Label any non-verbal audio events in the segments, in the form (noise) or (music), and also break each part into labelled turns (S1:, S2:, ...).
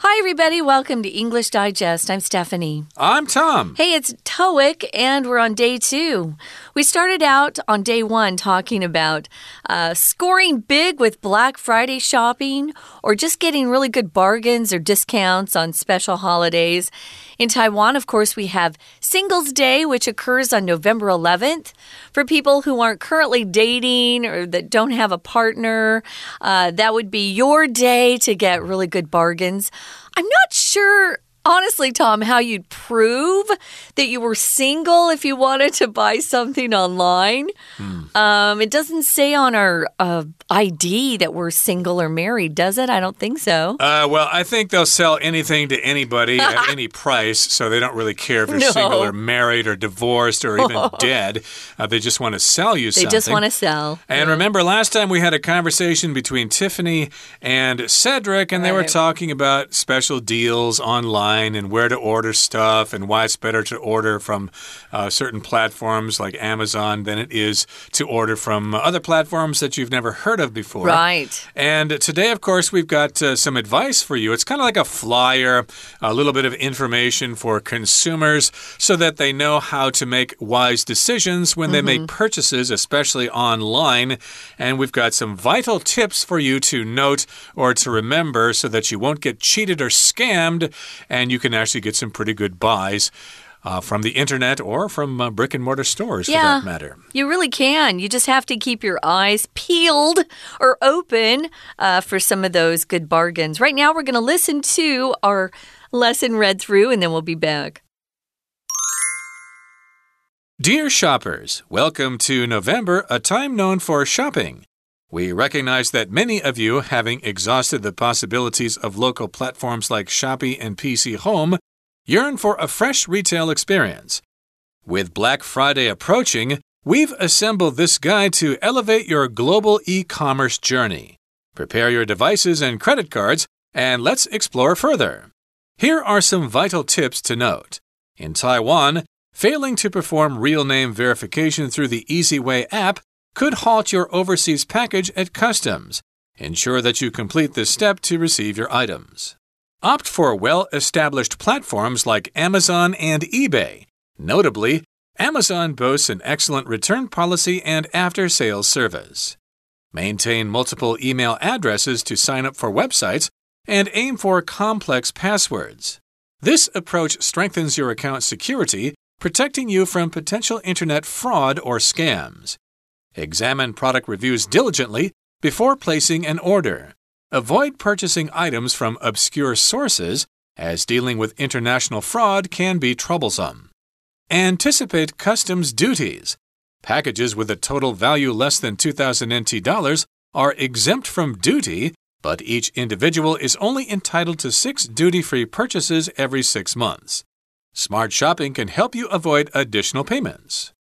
S1: Hi, everybody. Welcome to English Digest. I'm Stephanie.
S2: I'm Tom.
S1: Hey, it's TOEIC, and we're on day two. We started out on day one talking about uh, scoring big with Black Friday shopping or just getting really good bargains or discounts on special holidays. In Taiwan, of course, we have Singles Day, which occurs on November 11th. For people who aren't currently dating or that don't have a partner, uh, that would be your day to get really good bargains. I'm not sure honestly, Tom, how you'd prove that you were single if you wanted to buy something online. Hmm. Um, it doesn't say on our uh, ID that we're single or married, does it? I don't think so.
S2: Uh, well, I think they'll sell anything to anybody at (laughs) any price, so they don't really care if you're no. single or married or divorced or even (laughs) dead. Uh, they just want to sell you
S1: they
S2: something.
S1: They just want to sell.
S2: And yeah. remember, last time we had a conversation between Tiffany and Cedric, and right. they were talking about special deals online online and where to order stuff and why it's better to order from uh, certain platforms like Amazon than it is to order from other platforms that you've never heard of before.
S1: Right.
S2: And today, of course, we've got uh, some advice for you. It's kind of like a flyer, a little bit of information for consumers so that they know how to make wise decisions when they mm -hmm. make mm-hmm. purchases, especially online. And we've got some vital tips for you to note or to remember so that you won't get cheated or scammed and and you can actually get some pretty good buys. Uh, from the internet or from uh, brick and mortar stores
S1: yeah,
S2: for that matter.
S1: You really can. You just have to keep your eyes peeled or open uh, for some of those good bargains. Right now, we're going to listen to our lesson read through and then we'll be back.
S2: Dear shoppers, welcome to November, a time known for shopping. We recognize that many of you, having exhausted the possibilities of local platforms like Shopee and PC Home, yearn for a fresh retail experience. With Black Friday approaching, we've assembled this guide to elevate your global e commerce journey. Prepare your devices and credit cards, and let's explore further. Here are some vital tips to note. In Taiwan, failing to perform real name verification through the EasyWay app could halt your overseas package at customs. Ensure that you complete this step to receive your items. Opt for well established platforms like Amazon and eBay. Notably, Amazon boasts an excellent return policy and after sales service. Maintain multiple email addresses to sign up for websites and aim for complex passwords. This approach strengthens your account security, protecting you from potential internet fraud or scams. Examine product reviews diligently before placing an order. Avoid purchasing items from obscure sources, as dealing with international fraud can be troublesome. Anticipate customs duties. Packages with a total value less than 2,000 NT dollars are exempt from duty, but each individual is only entitled to six duty free purchases every six months. Smart shopping can help you avoid additional payments.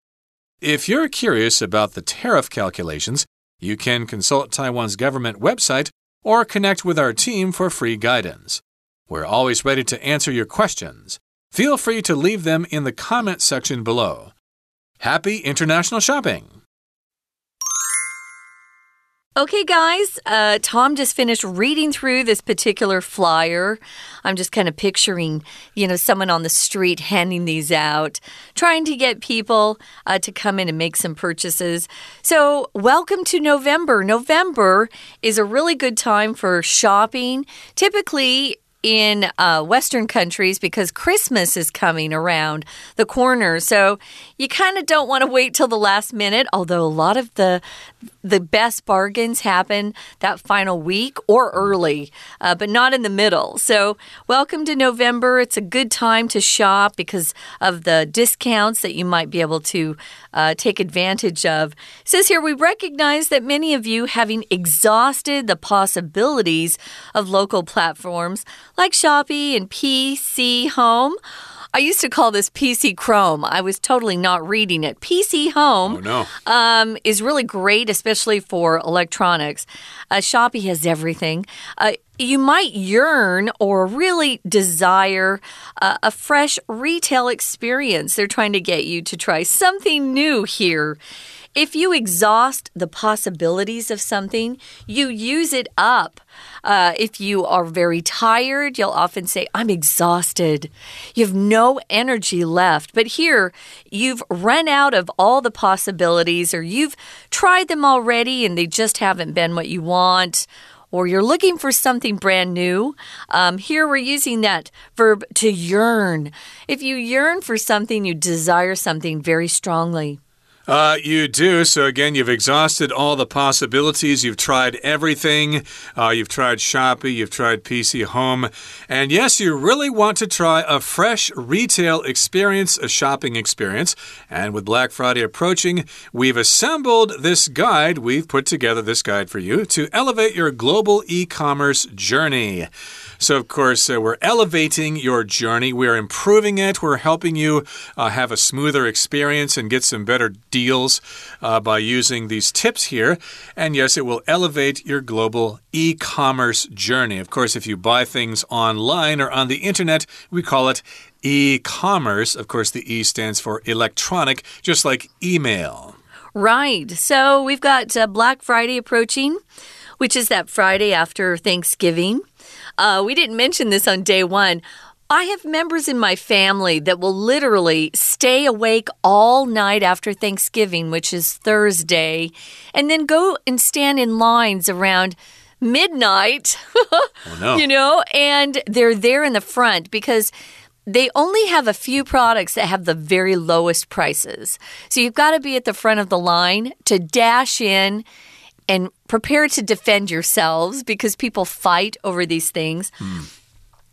S2: If you're curious about the tariff calculations, you can consult Taiwan's government website or connect with our team for free guidance. We're always ready to answer your questions. Feel free to leave them in the comment section below. Happy international shopping!
S1: Okay, guys, uh, Tom just finished reading through this particular flyer. I'm just kind of picturing, you know, someone on the street handing these out, trying to get people uh, to come in and make some purchases. So, welcome to November. November is a really good time for shopping. Typically, in uh, Western countries because Christmas is coming around the corner. So you kind of don't want to wait till the last minute, although a lot of the the best bargains happen that final week or early, uh, but not in the middle. So, welcome to November. It's a good time to shop because of the discounts that you might be able to uh, take advantage of. It says here, we recognize that many of you, having exhausted the possibilities of local platforms like Shopee and PC Home, I used to call this PC Chrome. I was totally not reading it. PC Home
S2: oh, no.
S1: um, is really great, especially for electronics. Uh, Shopee has everything. Uh, you might yearn or really desire uh, a fresh retail experience. They're trying to get you to try something new here if you exhaust the possibilities of something, you use it up. Uh, if you are very tired, you'll often say, I'm exhausted. You have no energy left. But here, you've run out of all the possibilities, or you've tried them already and they just haven't been what you want or you're looking for something brand new. Um, here we're using that verb to yearn. If you yearn for something, you desire something very strongly.
S2: Uh, you do. So, again, you've exhausted all the possibilities. You've tried everything. Uh, you've tried Shopee, you've tried PC Home. And yes, you really want to try a fresh retail experience, a shopping experience. And with Black Friday approaching, we've assembled this guide. We've put together this guide for you to elevate your global e commerce journey. So, of course, uh, we're elevating your journey. We're improving it. We're helping you uh, have a smoother experience and get some better deals uh, by using these tips here. And yes, it will elevate your global e commerce journey. Of course, if you buy things online or on the internet, we call it e commerce. Of course, the E stands for electronic, just like email.
S1: Right. So we've got uh, Black Friday approaching, which is that Friday after Thanksgiving. Uh, we didn't mention this on day one. I have members in my family that will literally stay awake all night after Thanksgiving, which is Thursday, and then go and stand in lines around midnight. (laughs)
S2: oh, no.
S1: You know, and they're there in the front because they only have a few products that have the very lowest prices. So you've got to be at the front of the line to dash in and prepare to defend yourselves because people fight over these things. Mm.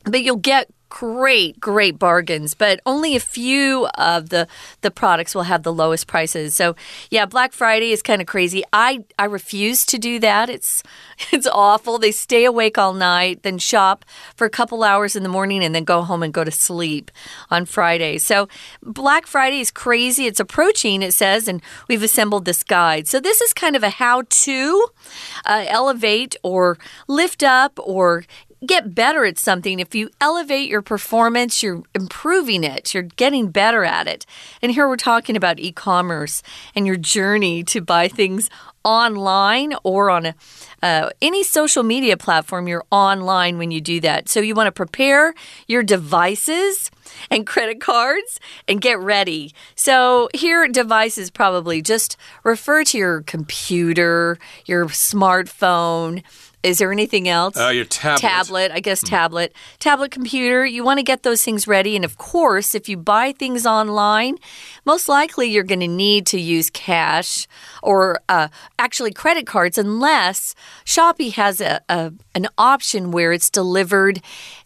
S1: But you'll get great, great bargains, but only a few of the the products will have the lowest prices. So, yeah, Black Friday is kind of crazy. I I refuse to do that. It's (laughs) it's awful. They stay awake all night, then shop for a couple hours in the morning and then go home and go to sleep on Friday. So, Black Friday is crazy. It's approaching, it says, and we've assembled this guide. So, this is kind of a how-to uh, elevate or lift up or get better at something, if you elevate your performance, you're improving it, you're getting better at it. And here we're talking about e commerce and your journey to buy things online or on a, uh, any social media platform, you're online when you do that. So you want to prepare your devices and credit cards and get ready. So here, devices probably just refer to your computer, your smartphone is there anything else?
S2: Uh, your tablet.
S1: Tablet, I guess mm. tablet. Tablet computer. You want to get those things ready. And of course, if you buy things online, most likely you're going to need to use cash or uh, actually credit cards, unless Shopee has a, a an option where it's delivered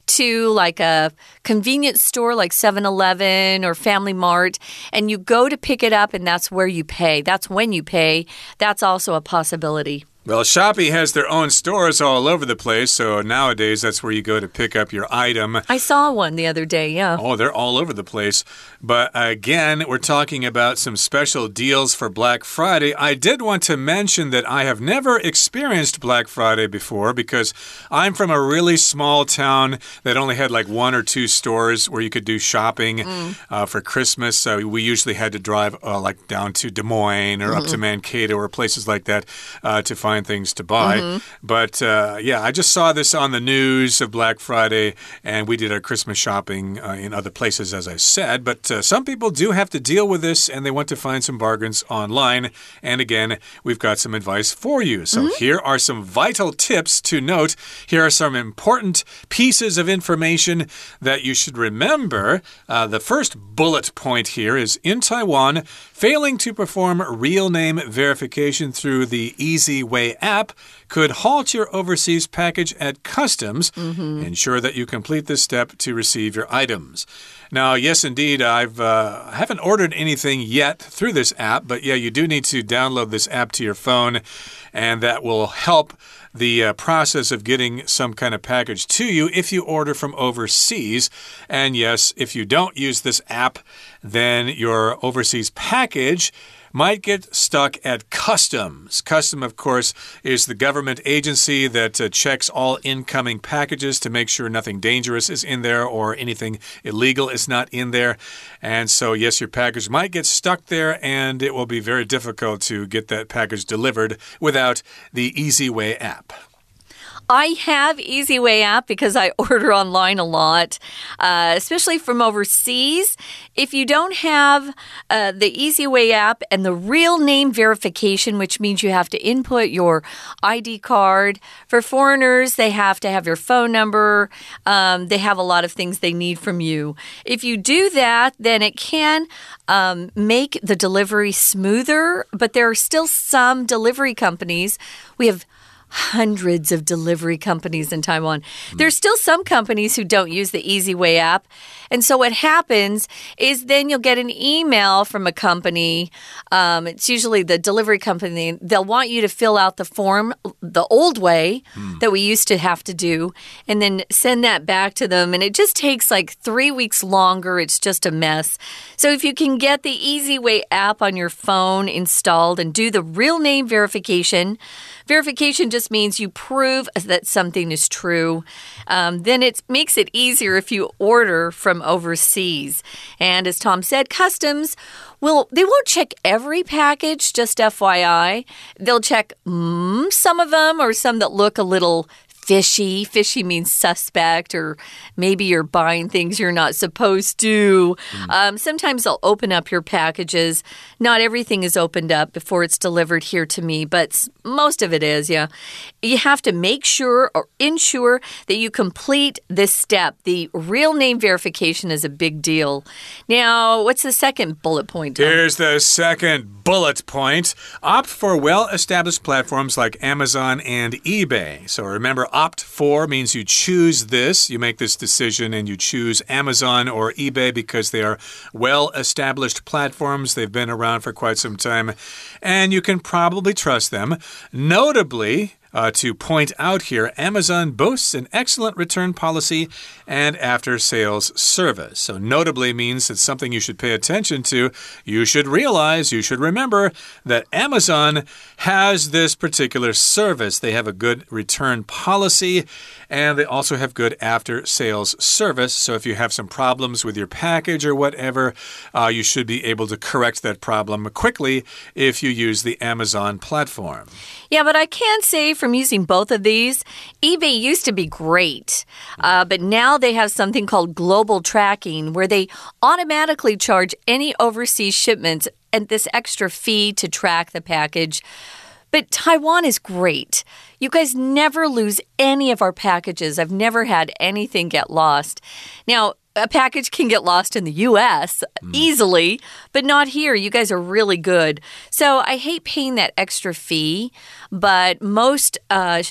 S1: to like a convenience store like 7-Eleven or Family Mart and you go to pick it up and that's where you pay. That's when you pay. That's also a possibility.
S2: Well, Shopee has their own stores all over the place, so nowadays that's where you go to pick up your item.
S1: I saw one the other day, yeah.
S2: Oh, they're all over the place. But again, we're talking about some special deals for Black Friday. I did want to mention that I have never experienced Black Friday before because I'm from a really small town that only had like one or two stores where you could do shopping mm. uh, for Christmas. So we usually had to drive uh, like down to Des Moines or mm up to Mankato or places like that uh, to find find things to buy. Mm -hmm. But uh, yeah, I just saw this on the news of Black Friday, and we did our Christmas shopping uh, in other places, as I said. But uh, some people do have to deal with this, and they want to find some bargains online. And again, we've got some advice for you. So mm -hmm. here are some vital tips to note. Here are some important pieces of information that you should remember. Uh, the first bullet point here is in Taiwan, failing to perform real name verification through the Easy Way app could halt your overseas package at customs. Mm -hmm. Ensure that you complete this step to receive your items. Now, yes, indeed, I've uh, haven't ordered anything yet through this app, but yeah, you do need to download this app to your phone, and that will help the uh, process of getting some kind of package to you if you order from overseas. And yes, if you don't use this app, then your overseas package might get stuck at customs. Custom, of course, is the government agency that uh, checks all incoming packages to make sure nothing dangerous is in there or anything illegal is not in there. And so, yes, your package might get stuck there, and it will be very difficult to get that package delivered without the Easy Way app.
S1: I have Easy Way app because I (laughs) order online a lot, uh, especially from overseas. If you don't have uh, the Easy Way app and the real name verification, which means you have to input your ID card, for foreigners, they have to have your phone number. Um, they have a lot of things they need from you. If you do that, then it can um, make the delivery smoother, but there are still some delivery companies. We have hundreds of delivery companies in Taiwan. Mm. There's still some companies who don't use the Easy Way app. And so what happens is then you'll get an email from a company. Um, it's usually the delivery company. They'll want you to fill out the form the old way mm. that we used to have to do and then send that back to them. And it just takes like three weeks longer. It's just a mess. So if you can get the Easy Way app on your phone installed and do the real name verification, Verification just means you prove that something is true. Um, then it makes it easier if you order from overseas. And as Tom said, customs will they won't check every package, just FYI. They'll check mm, some of them or some that look a little fishy. Fishy means suspect, or maybe you're buying things you're not supposed to. Mm. Um, sometimes they'll open up your packages. Not everything is opened up before it's delivered here to me, but most of it is, yeah. You have to make sure or ensure that you complete this step. The real name verification is a big deal. Now, what's the second bullet point?
S2: Tom? Here's the second bullet point opt for well established platforms like Amazon and eBay. So remember, opt for means you choose this, you make this decision, and you choose Amazon or eBay because they are well established platforms. They've been around for quite some time, and you can probably trust them. Notably, uh, to point out here, Amazon boasts an excellent return policy and after sales service. So, notably means it's something you should pay attention to. You should realize, you should remember that Amazon has this particular service. They have a good return policy and they also have good after sales service. So, if you have some problems with your package or whatever, uh, you should be able to correct that problem quickly if you use the Amazon platform.
S1: Yeah, but I can say from using both of these, eBay used to be great, uh, but now they have something called global tracking where they automatically charge any overseas shipments and this extra fee to track the package. But Taiwan is great. You guys never lose any of our packages. I've never had anything get lost. Now, a package can get lost in the US mm. easily, but not here. You guys are really good. So I hate paying that extra fee, but most uh,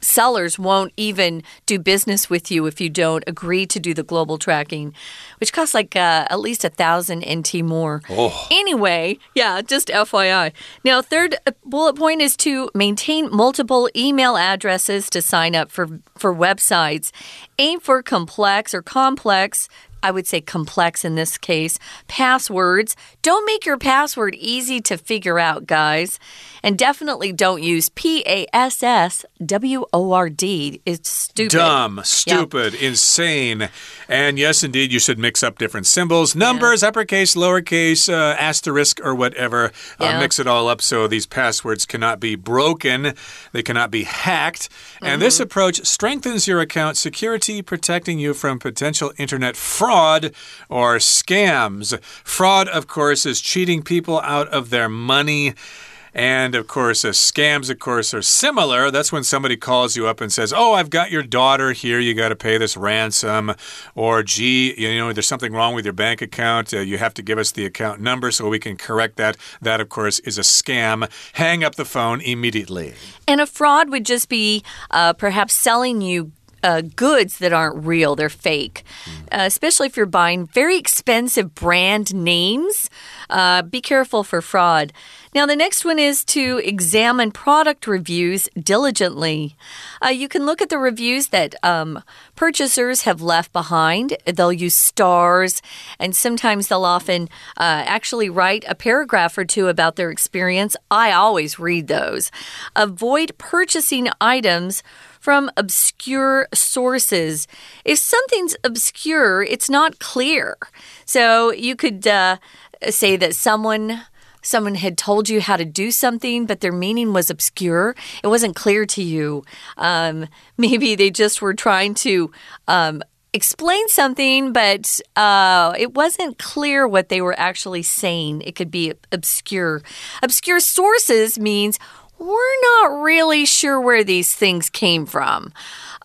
S1: sellers won't even do business with you if you don't agree to do the global tracking, which costs like uh, at least a thousand NT more. Oh. Anyway, yeah, just FYI. Now, third uh, bullet point is to maintain multiple email addresses to sign up for for websites. Aim for complex or complex I would say complex in this case, passwords. Don't make your password easy to figure out, guys. And definitely don't use P A S S W O R D. It's stupid.
S2: Dumb, stupid, insane. And yes, indeed, you should mix up different symbols, numbers, yeah. uppercase, lowercase, uh, asterisk, or whatever. Uh, yeah. Uh, mix it all up so these passwords cannot be broken, they cannot be hacked. Mm -hmm. And this mm-hmm. approach strengthens your account security, protecting you from potential internet fraud or scams. Fraud, of course, is cheating people out of their money. And of course, uh, scams, of course, are similar. That's when somebody calls you up and says, Oh, I've got your daughter here. You got to pay this ransom. Or, gee, you know, there's something wrong with your bank account. Uh, you have to give us the account number so we can correct that. That, of course, is a scam. Hang up the phone immediately.
S1: And a fraud would just be uh, perhaps selling you uh, goods that aren't real, they're fake. Uh, especially if you're buying very expensive brand names, uh, be careful for fraud. Now, the next one is to examine product reviews diligently. Uh, you can look at the reviews that um, purchasers have left behind. They'll use stars, and sometimes they'll often uh, actually write a paragraph or two about their experience. I always read those. Avoid purchasing items from obscure sources. If something's obscure, it's not clear. So you could uh, say that someone someone had told you how to do something, but their meaning was obscure. It wasn't clear to you. Um, (laughs) maybe they just were trying to. Um, explain something, but uh, it wasn't clear what they were actually saying. It could be obscure. Obscure sources means we're not really sure where these things came from.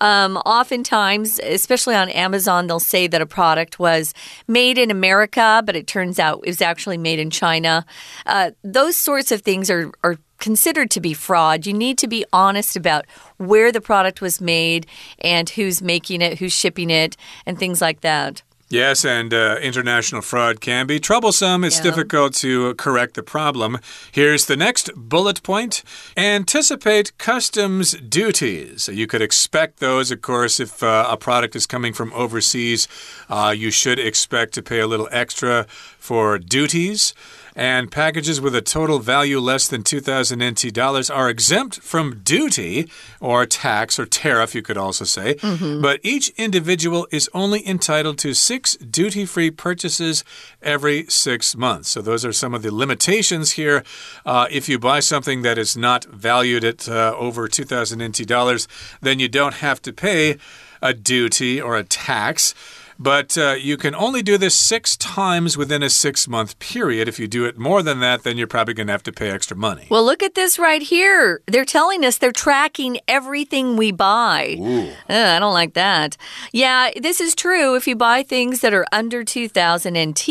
S1: Um, oftentimes, especially on Amazon, they'll say that a product was made in America, but it turns out it was actually made in China. Uh, those sorts of things are, are considered to be fraud. You need to be honest about where the product was made and who's making it, who's shipping it, and things like that.
S2: Yes, and uh, international fraud can be troublesome. It's yeah. difficult to correct the problem. Here's the next bullet point anticipate customs duties. You could expect those, of course, if uh, a product is coming from overseas, uh, you should expect to pay a little extra for duties and packages with a total value less than 2,000 NT dollars are exempt from duty or tax or tariff, you could also say. Mm -hmm. But each individual is only entitled to six duty free purchases every six months. So, those are some of the limitations here. Uh, if you buy something that is not valued at uh, over 2,000 NT dollars, then you don't have to pay a duty or a tax. But uh, you can only do this six times within a six month period. If you do it more than that, then you're probably going to have to pay extra money.
S1: Well, look at this right here. They're telling us they're tracking everything we buy. Uh, I don't like that. Yeah, this is true. If you buy things that are under 2000 NT,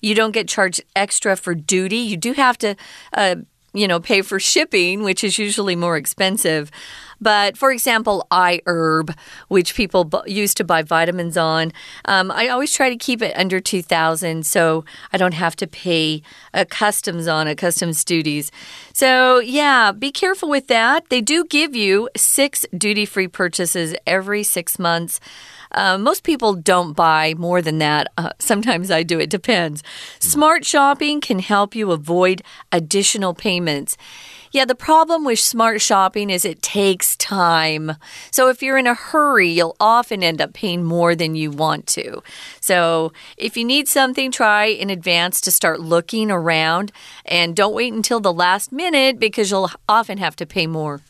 S1: you don't get charged extra for duty. You do have to. Uh, you know, pay for shipping, which is usually more expensive. But for example, iHerb, which people use to buy vitamins on, um, I always try to keep it under 2000 so I don't have to pay a customs on it, customs duties. So, yeah, be careful with that. They do give you six duty free purchases every six months. Uh, most people don't buy more than that. Uh, sometimes I do, it depends. Smart shopping can help you avoid additional payments. Yeah, the problem with smart shopping is it takes time. So if you're in a hurry, you'll often end up paying more than you want to. So if you need something, try in advance to start looking around and don't wait until the last minute because you'll often have to pay more.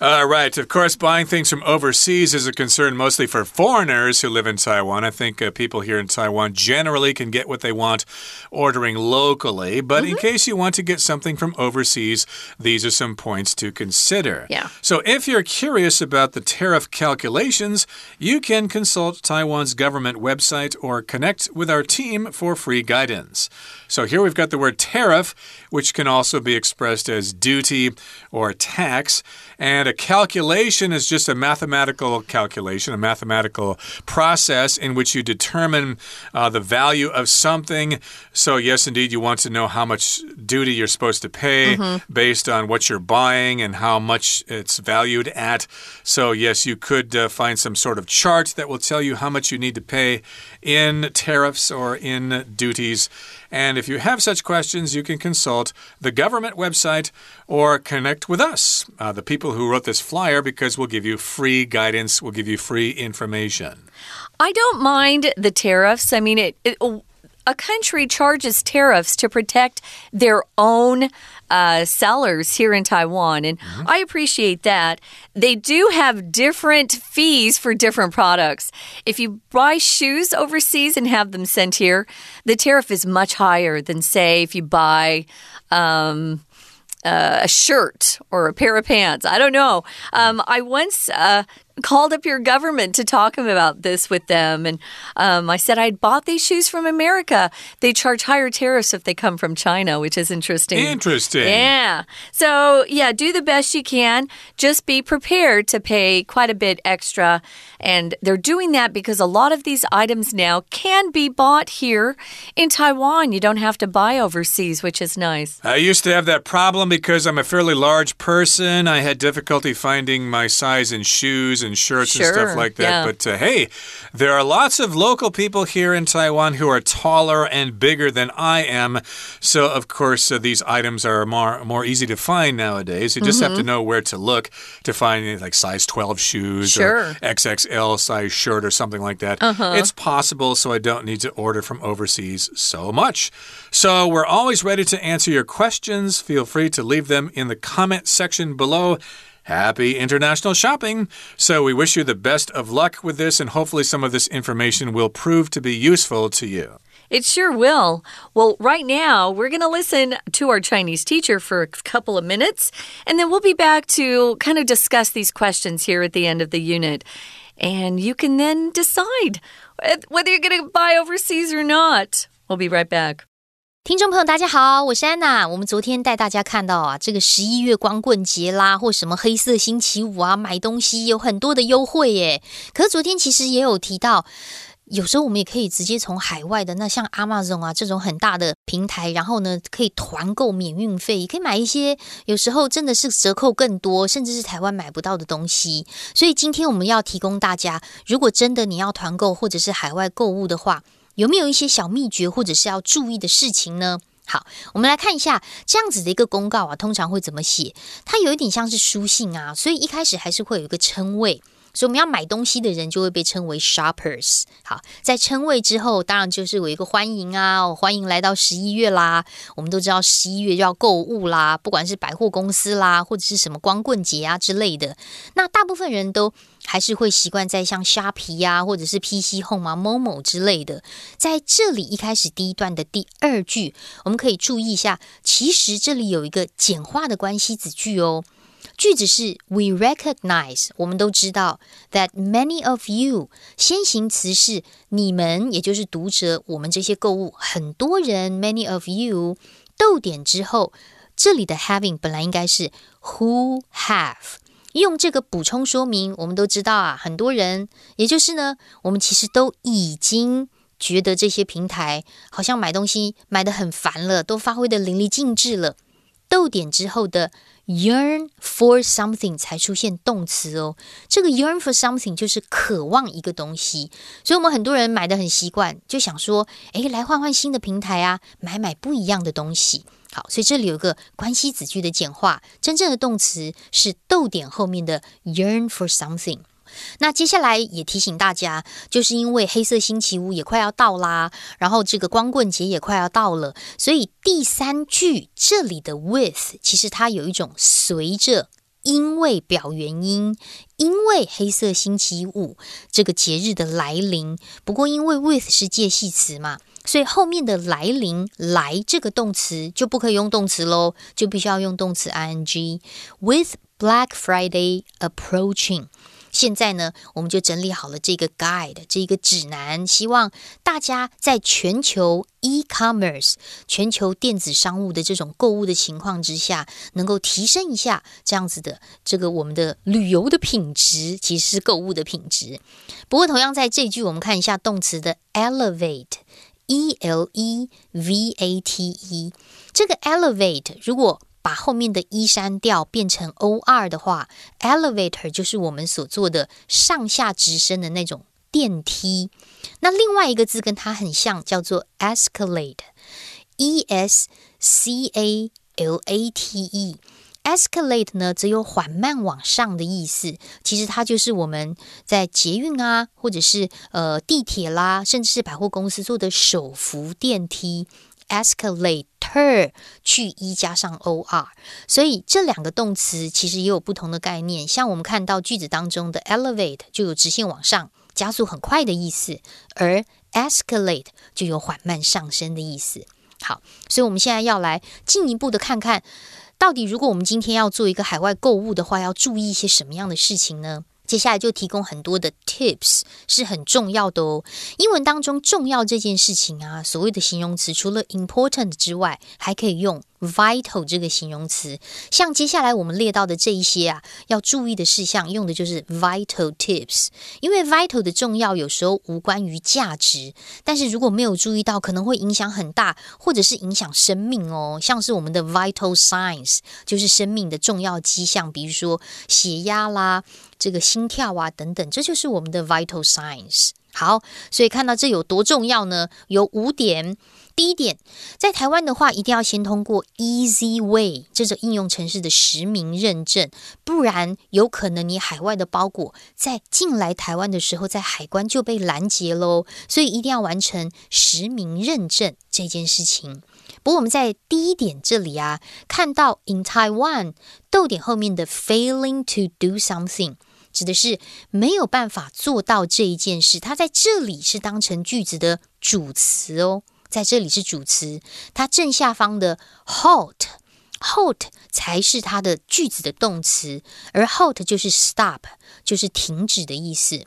S2: Uh, right. Of course, buying things from overseas is a concern mostly for foreigners who live in Taiwan. I think uh, people here in Taiwan generally can get what they want ordering locally. But mm -hmm. in mm-hmm. case you want to get something from overseas, these are some points to consider.
S1: Yeah.
S2: So if you're curious about the tariff calculations, you can consult Taiwan's government website or connect with our team for free guidance. So here we've got the word tariff, which can also be expressed as duty or tax. And a calculation is just a mathematical calculation, a mathematical process in which you determine uh, the value of something. So, yes, indeed, you want to know how much duty you're supposed to pay mm -hmm. based on what you're buying and how much it's valued at. So, yes, you could uh, find some sort of chart that will tell you how much you need to pay in tariffs or in duties. And if you have such questions, you can consult the government website or connect with us, uh, the people who wrote this flyer, because we'll give you free guidance, we'll give you free information.
S1: I don't mind the tariffs. I mean, it, it a country charges tariffs to protect their own uh, sellers here in Taiwan, and mm -hmm. I appreciate that. They do have different fees for different products. If you buy shoes overseas and have them sent here, the tariff is much higher than, say, if you buy. Um, uh, a shirt or a pair of pants. I don't know. Um, I once uh, called up your government to talk about this with them. And um, I said I'd bought these shoes from America. They charge higher tariffs if they come from China, which is interesting.
S2: Interesting.
S1: Yeah. So, yeah, do the best you can. Just be prepared to pay quite a bit extra. And they're doing that because a lot of these items now can be bought here in Taiwan. You don't have to buy overseas, which is nice.
S2: I used to have that problem because I'm a fairly large person. I had difficulty finding my size in shoes and shirts
S1: Sure,
S2: and stuff like that.
S1: yeah.
S2: But uh, hey, there are lots of local people here in Taiwan who are taller and bigger than I am. So, of course, uh, these items are more, more easy to find nowadays. You just have to know where to look to find like size 12 shoes
S1: Sure.
S2: or XXL size shirt or something like that.
S1: Uh-huh.
S2: It's possible, so I don't need to order from overseas so much. So we're always ready to answer your questions. Feel free to leave them in the comment section below. Happy international shopping! So, we wish you the best of luck with this, and hopefully, some of this information will prove to be useful to you.
S1: It sure will. Well, right now, we're going to listen to our Chinese teacher for a couple of minutes, and then we'll be back to kind of discuss these questions here at the end of the unit. And you can then decide uh, whether you're going to buy overseas or not. We'll be right back.
S3: 听众朋友，大家好，我是安娜。我们昨天带大家看到啊，这个十一月光棍节啦，或什么黑色星期五啊，买东西有很多的优惠耶。可是昨天其实也有提到，有时候我们也可以直接从海外的那像 Amazon 啊这种很大的平台，然后呢可以团购免运费，也可以买一些有时候真的是折扣更多，甚至是台湾买不到的东西。所以今天我们要提供大家，如果真的你要团购或者是海外购物的话，有没有一些小秘诀或者是要注意的事情呢？好，我们来看一下这样子的一个公告啊，通常会怎么写？它有一点像是书信啊，所以一开始还是会有一个称谓。所以我们要买东西的人就会被称为 shoppers。好，在称谓之后，当然就是有一个欢迎啊，哦欢迎来到十一月啦。我们都知道十一月就要购物啦，不管是百货公司啦，或者是什么光棍节啊之类的。那大部分人都还是会习惯在像虾皮呀，或者是 PC Home 啊、Momo 之类的。在这里一开始第一段的第二句，我们可以注意一下，其实这里有一个简化的关系子句哦。句子是 We recognize，我们都知道 that many of you，先行词是你们，也就是读者，我们这些购物很多人，many of you，逗点之后，这里的 having 本来应该是 who have。用这个补充说明，我们都知道啊，很多人，也就是呢，我们其实都已经觉得这些平台好像买东西买的很烦了，都发挥的淋漓尽致了。逗点之后的 yearn for something 才出现动词哦。这个 yearn for something 就是渴望一个东西，所以我们很多人买的很习惯，就想说，诶，来换换新的平台啊，买买不一样的东西。好，所以这里有个关系子句的简化，真正的动词是逗点后面的 yearn for something。那接下来也提醒大家，就是因为黑色星期五也快要到啦，然后这个光棍节也快要到了，所以第三句这里的 with 其实它有一种随着。因为表原因，因为黑色星期五这个节日的来临，不过因为 with 是介系词嘛，所以后面的来临来这个动词就不可以用动词喽，就必须要用动词 ing。With Black Friday approaching。现在呢，我们就整理好了这个 guide 这一个指南，希望大家在全球 e-commerce 全球电子商务的这种购物的情况之下，能够提升一下这样子的这个我们的旅游的品质，其实是购物的品质。不过，同样在这句，我们看一下动词的 elevate，e l e v a t e，这个 elevate 如果把后面的一删掉，变成 o r 的话，elevator 就是我们所做的上下直升的那种电梯。那另外一个字跟它很像，叫做 escalate，e s c a l a t e。escalate 呢，则有缓慢往上的意思。其实它就是我们在捷运啊，或者是呃地铁啦，甚至是百货公司做的手扶电梯。Escalator 去 e 加上 o r，所以这两个动词其实也有不同的概念。像我们看到句子当中的 elevate 就有直线往上、加速很快的意思，而 escalate 就有缓慢上升的意思。好，所以我们现在要来进一步的看看，到底如果我们今天要做一个海外购物的话，要注意一些什么样的事情呢？接下来就提供很多的 tips，是很重要的哦。英文当中重要这件事情啊，所谓的形容词除了 important 之外，还可以用 vital 这个形容词。像接下来我们列到的这一些啊，要注意的事项，用的就是 vital tips。因为 vital 的重要有时候无关于价值，但是如果没有注意到，可能会影响很大，或者是影响生命哦。像是我们的 vital signs，就是生命的重要迹象，比如说血压啦。这个心跳啊，等等，这就是我们的 vital signs。好，所以看到这有多重要呢？有五点。第一点，在台湾的话，一定要先通过 Easy Way 这种应用程式的实名认证，不然有可能你海外的包裹在进来台湾的时候，在海关就被拦截喽。所以一定要完成实名认证这件事情。不过我们在第一点这里啊，看到 In Taiwan 逗点后面的 Failing to do something。指的是没有办法做到这一件事，它在这里是当成句子的主词哦，在这里是主词，它正下方的 halt，halt 才是它的句子的动词，而 halt 就是 stop，就是停止的意思。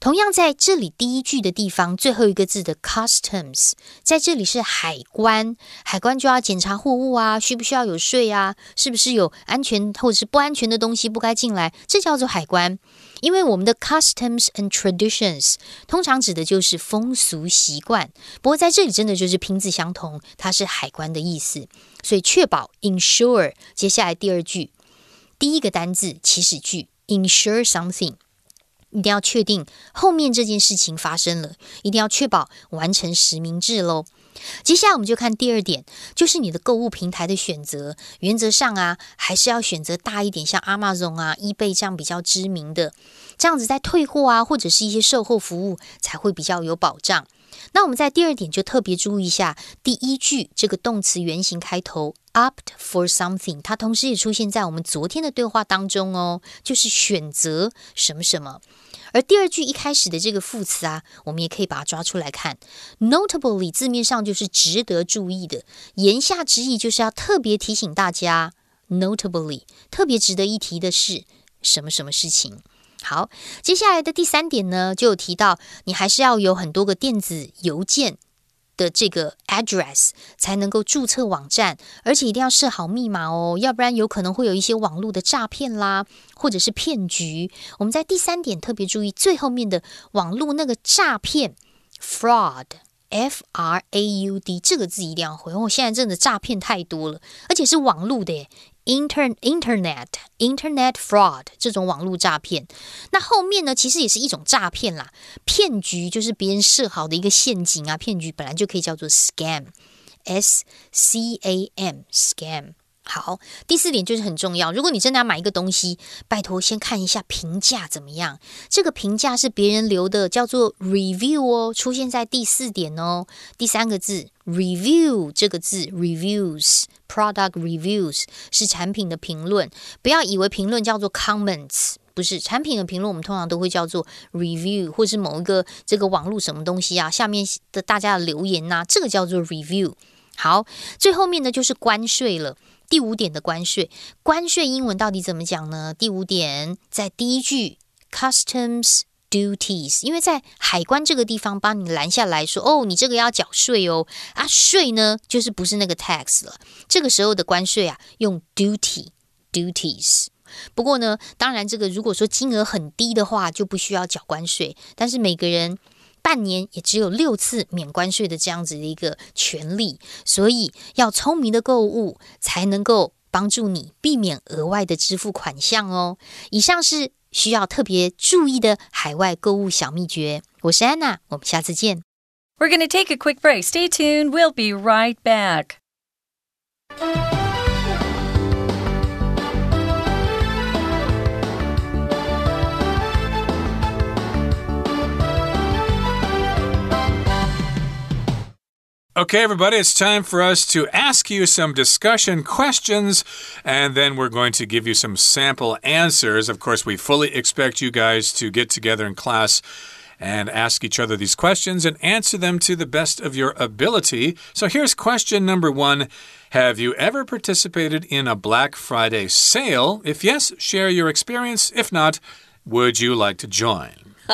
S3: 同样在这里第一句的地方，最后一个字的 customs，在这里是海关，海关就要检查货物啊，需不需要有税啊，是不是有安全或者是不安全的东西不该进来，这叫做海关。因为我们的 customs and traditions 通常指的就是风俗习惯，不过在这里真的就是拼字相同，它是海关的意思，所以确保 ensure 接下来第二句第一个单字祈使句 ensure something。一定要确定后面这件事情发生了，一定要确保完成实名制喽。接下来我们就看第二点，就是你的购物平台的选择。原则上啊，还是要选择大一点，像 Amazon 啊、eBay 这样比较知名的，这样子在退货啊或者是一些售后服务才会比较有保障。那我们在第二点就特别注意一下，第一句这个动词原形开头 opt for something，它同时也出现在我们昨天的对话当中哦，就是选择什么什么。而第二句一开始的这个副词啊，我们也可以把它抓出来看。Notably 字面上就是值得注意的，言下之意就是要特别提醒大家。Notably 特别值得一提的是什么什么事情？好，接下来的第三点呢，就有提到你还是要有很多个电子邮件。的这个 address 才能够注册网站，而且一定要设好密码哦，要不然有可能会有一些网络的诈骗啦，或者是骗局。我们在第三点特别注意最后面的网络那个诈骗 fraud，f r a u d 这个字一定要会。我现在真的诈骗太多了，而且是网络的。Inter Internet Internet fraud 这种网络诈骗，那后面呢，其实也是一种诈骗啦。骗局就是别人设好的一个陷阱啊，骗局本来就可以叫做 scam，S C A M scam。好，第四点就是很重要。如果你真的要买一个东西，拜托先看一下评价怎么样。这个评价是别人留的，叫做 review 哦，出现在第四点哦。第三个字 review 这个字 reviews product reviews 是产品的评论。不要以为评论叫做 comments，不是产品的评论，我们通常都会叫做 review，或是某一个这个网络什么东西啊，下面的大家的留言呐，这个叫做 review。好，最后面呢就是关税了。第五点的关税，关税英文到底怎么讲呢？第五点在第一句，customs duties，因为在海关这个地方帮你拦下来说，哦，你这个要缴税哦，啊，税呢就是不是那个 tax 了，这个时候的关税啊用 duty duties。不过呢，当然这个如果说金额很低的话，就不需要缴关税，但是每个人。半年也只有六次免关税的这样子的一个权利，所以要聪明的购物才能够帮助你避免额外的支付款项哦。以上是需要特别注意的海外购物小秘诀。我是安娜，我们下次见。
S1: We're going to take a quick break. Stay tuned. We'll be right back.
S2: Okay, everybody, it's time for us to ask you some discussion questions, and then we're going to give you some sample answers. Of course, we fully expect you guys to get together in class and ask each other these questions and answer them to the best of your ability. So here's question number one Have you ever participated in a Black Friday sale? If yes, share your experience. If not, Would you like to join? (laughs)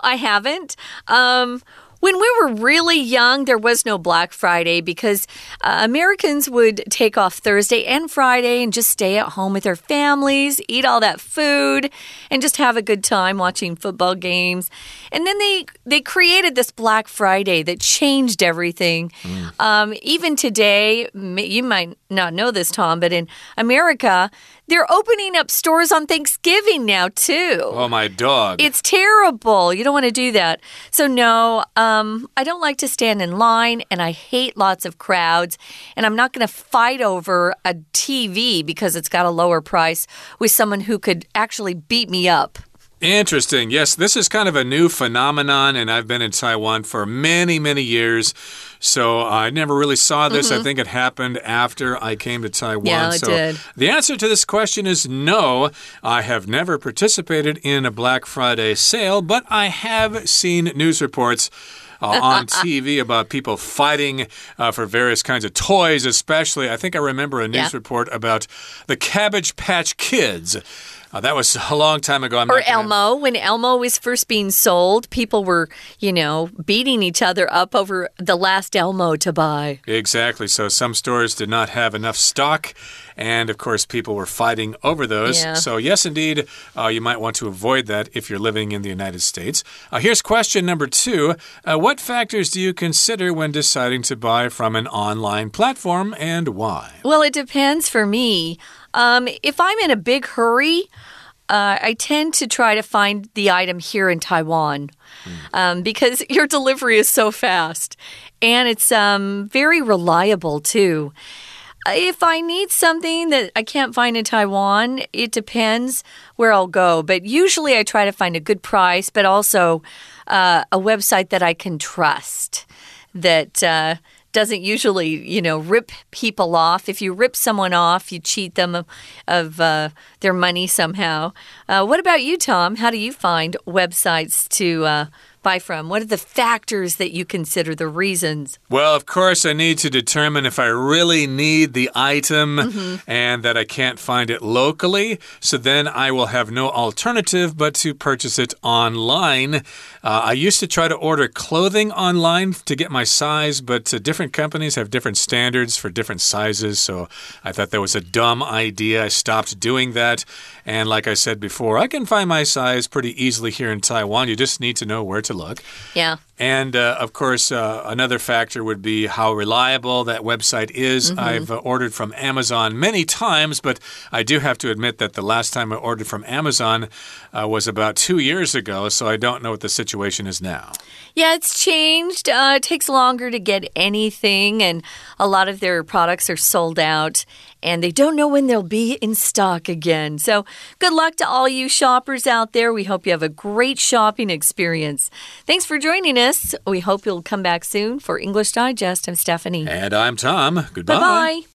S1: I haven't. Um, when we were really young, there was no Black Friday because uh, Americans would take off Thursday and Friday and just stay at home with their families, eat all that food, and just have a good time watching football games. And then they they created this Black Friday that changed everything. Mm. Um, even today, you might not know this, Tom, but in America, they're opening up stores on Thanksgiving now, too.
S2: Oh, my dog.
S1: It's terrible. You don't want to do that. So, no, um, I don't like to stand in line, and I hate lots of crowds. And I'm not going to fight over a TV because it's got a lower price with someone who could actually beat me up.
S2: Interesting. Yes, this is kind of a new phenomenon, and I've been in Taiwan for many, many years. So I never really saw this. Mm -hmm. I mm-hmm. think it happened after I came to Taiwan.
S1: Yeah, it
S2: so
S1: did.
S2: the answer to this question is no. I have never participated in a Black Friday sale, but I have seen news reports. Uh, on TV about people fighting uh, for various kinds of toys, especially. I think I remember a news yeah. report about the Cabbage Patch Kids. Uh, that was a long time ago. I'm
S1: or Elmo. When Elmo was first being sold, people were, you know, beating each other up over the last Elmo to buy.
S2: Exactly. So some stores did not have enough stock. And of course, people were fighting over those.
S1: Yeah.
S2: So, yes, indeed, uh, you might want to avoid that if you're living in the United States. Uh, here's question number two uh, What factors do you consider when deciding to buy from an online platform and why?
S1: Well, it depends for me. Um, if I'm in a big hurry, uh, I tend to try to find the item here in Taiwan mm. um, because (laughs) your delivery is so fast and it's um, very reliable too. If I need something that I can't find in Taiwan, it depends where I'll go. But usually I try to find a good price, but also uh, a website that I can trust that. Uh, doesn't usually, you know, rip people off. If you rip someone off, you cheat them of, of uh, their money somehow. Uh, what about you, Tom? How do you find websites to uh, buy from? What are the factors that you consider the reasons?
S2: Well, of course, I need to determine if I really need the item
S1: mm -hmm.
S2: and that I can't find it locally. So then I will have no alternative but to purchase it online. Uh, I used to try to order clothing online to get my size, but uh, different companies have different standards for different sizes. So I thought that was a dumb idea. I stopped doing that. And like I said before, I can find my size pretty easily here in Taiwan. You just need to know where to look.
S1: Yeah.
S2: And uh, of course, uh, another factor would be how reliable that website is.
S1: Mm -hmm.
S2: I've uh, ordered from Amazon many times, but I do have to admit that the last time I ordered from Amazon uh, was about two years ago, so I don't know what the situation is now.
S1: Yeah, it's changed. Uh, it takes longer to get anything, and a lot of their products are sold out and they don't know when they'll be in stock again. So, good luck to all you shoppers out there. We hope you have a great shopping experience. Thanks for joining us. We hope you'll come back soon for English Digest. I'm Stephanie.
S2: And I'm Tom. Goodbye.
S1: Bye bye.